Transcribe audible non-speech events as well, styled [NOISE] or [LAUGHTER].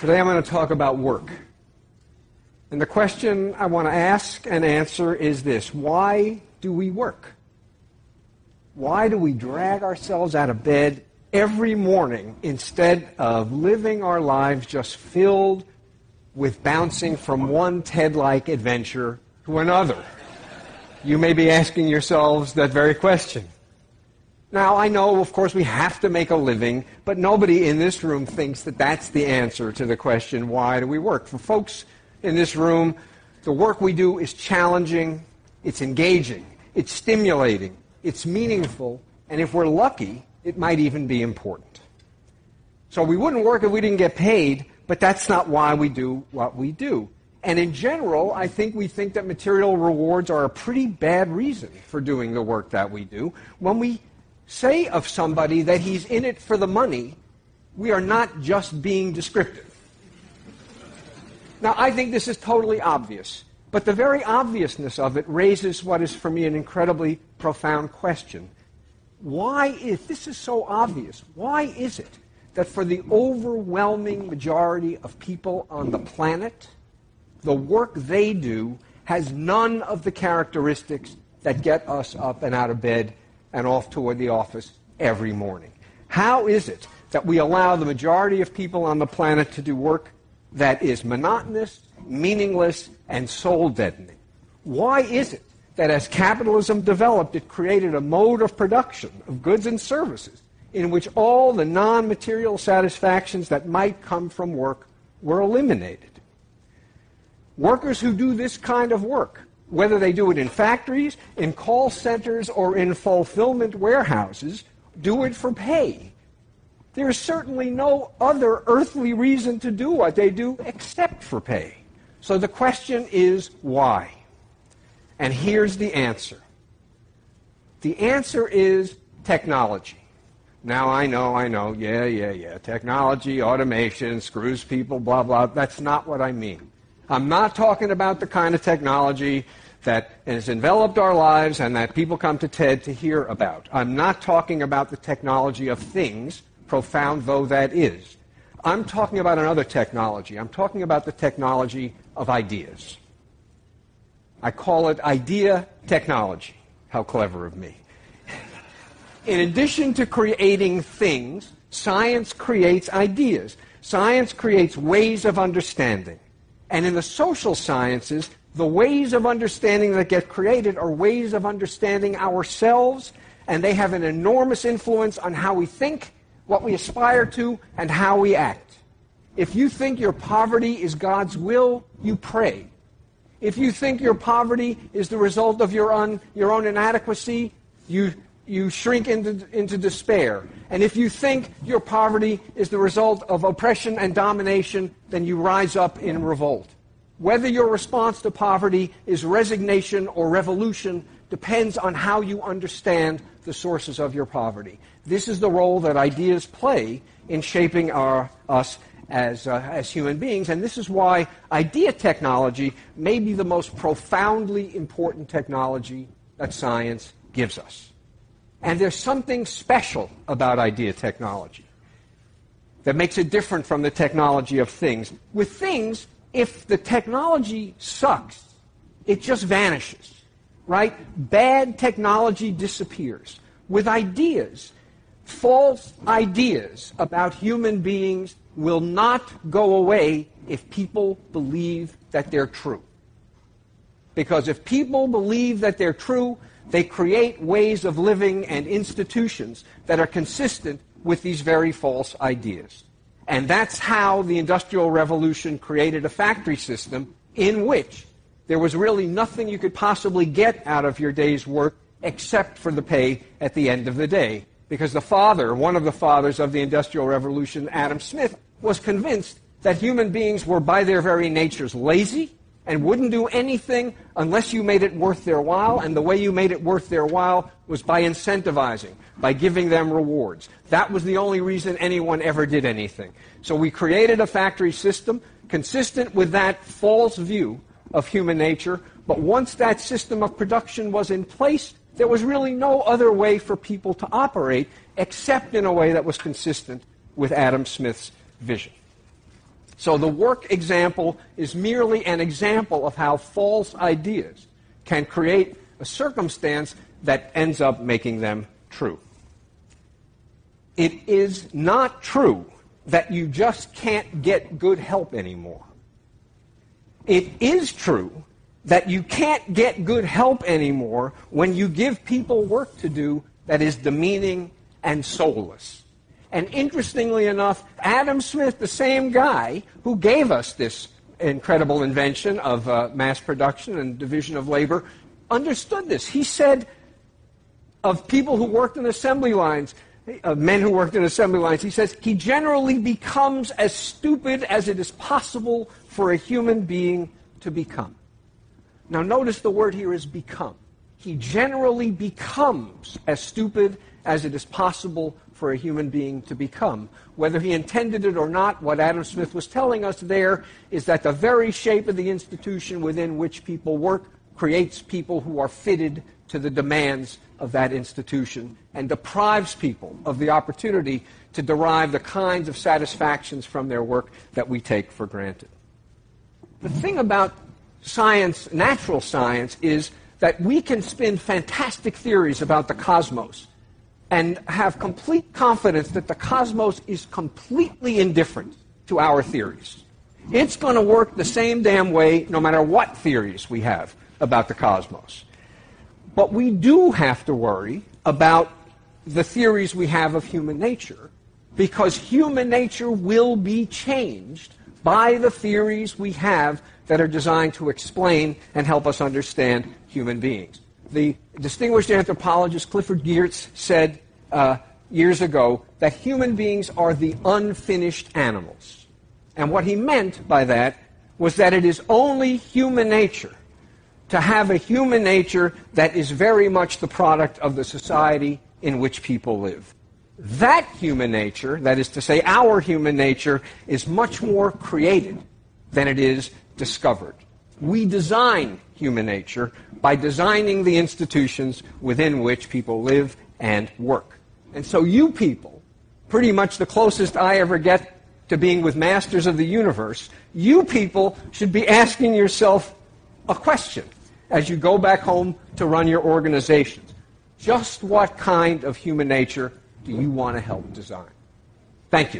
Today I'm going to talk about work. And the question I want to ask and answer is this Why do we work? Why do we drag ourselves out of bed every morning instead of living our lives just filled with bouncing from one TED like adventure to another? You may be asking yourselves that very question. Now, I know, of course, we have to make a living, but nobody in this room thinks that that's the answer to the question, why do we work? For folks in this room, the work we do is challenging, it's engaging, it's stimulating, it's meaningful, and if we're lucky, it might even be important. So we wouldn't work if we didn't get paid, but that's not why we do what we do. And in general, I think we think that material rewards are a pretty bad reason for doing the work that we do. When we say of somebody that he's in it for the money, we are not just being descriptive. Now, I think this is totally obvious, but the very obviousness of it raises what is for me an incredibly profound question. Why, if this is so obvious, why is it that for the overwhelming majority of people on the planet, the work they do has none of the characteristics that get us up and out of bed and off toward the office every morning. How is it that we allow the majority of people on the planet to do work that is monotonous, meaningless, and soul deadening? Why is it that as capitalism developed, it created a mode of production of goods and services in which all the non material satisfactions that might come from work were eliminated? Workers who do this kind of work whether they do it in factories, in call centers, or in fulfillment warehouses, do it for pay. There is certainly no other earthly reason to do what they do except for pay. So the question is why? And here's the answer. The answer is technology. Now I know, I know, yeah, yeah, yeah. Technology, automation, screws people, blah, blah. That's not what I mean. I'm not talking about the kind of technology that has enveloped our lives and that people come to TED to hear about. I'm not talking about the technology of things, profound though that is. I'm talking about another technology. I'm talking about the technology of ideas. I call it idea technology. How clever of me. [LAUGHS] In addition to creating things, science creates ideas. Science creates ways of understanding. And in the social sciences, the ways of understanding that get created are ways of understanding ourselves, and they have an enormous influence on how we think, what we aspire to, and how we act. If you think your poverty is God's will, you pray. If you think your poverty is the result of your, un, your own inadequacy, you, you shrink into, into despair. And if you think your poverty is the result of oppression and domination, then you rise up in revolt. Whether your response to poverty is resignation or revolution depends on how you understand the sources of your poverty. This is the role that ideas play in shaping our, us as, uh, as human beings, and this is why idea technology may be the most profoundly important technology that science gives us. And there's something special about idea technology that makes it different from the technology of things. With things, if the technology sucks, it just vanishes, right? Bad technology disappears. With ideas, false ideas about human beings will not go away if people believe that they're true. Because if people believe that they're true, they create ways of living and institutions that are consistent with these very false ideas. And that's how the Industrial Revolution created a factory system in which there was really nothing you could possibly get out of your day's work except for the pay at the end of the day. Because the father, one of the fathers of the Industrial Revolution, Adam Smith, was convinced that human beings were by their very natures lazy and wouldn't do anything unless you made it worth their while. And the way you made it worth their while was by incentivizing, by giving them rewards. That was the only reason anyone ever did anything. So we created a factory system consistent with that false view of human nature. But once that system of production was in place, there was really no other way for people to operate except in a way that was consistent with Adam Smith's vision. So the work example is merely an example of how false ideas can create a circumstance that ends up making them true. It is not true that you just can't get good help anymore. It is true that you can't get good help anymore when you give people work to do that is demeaning and soulless. And interestingly enough, Adam Smith, the same guy who gave us this incredible invention of uh, mass production and division of labor, understood this. He said of people who worked in assembly lines, of men who worked in assembly lines, he says, he generally becomes as stupid as it is possible for a human being to become. Now, notice the word here is become. He generally becomes as stupid as it is possible for a human being to become. Whether he intended it or not, what Adam Smith was telling us there is that the very shape of the institution within which people work creates people who are fitted to the demands of that institution and deprives people of the opportunity to derive the kinds of satisfactions from their work that we take for granted. The thing about science, natural science, is that we can spin fantastic theories about the cosmos and have complete confidence that the cosmos is completely indifferent to our theories. It's going to work the same damn way no matter what theories we have about the cosmos. But we do have to worry about the theories we have of human nature because human nature will be changed by the theories we have that are designed to explain and help us understand human beings. The distinguished anthropologist Clifford Geertz said uh, years ago that human beings are the unfinished animals. And what he meant by that was that it is only human nature to have a human nature that is very much the product of the society in which people live. That human nature, that is to say, our human nature, is much more created than it is discovered. We design human nature by designing the institutions within which people live and work. And so, you people, pretty much the closest I ever get to being with masters of the universe, you people should be asking yourself a question as you go back home to run your organizations. Just what kind of human nature do you want to help design? Thank you.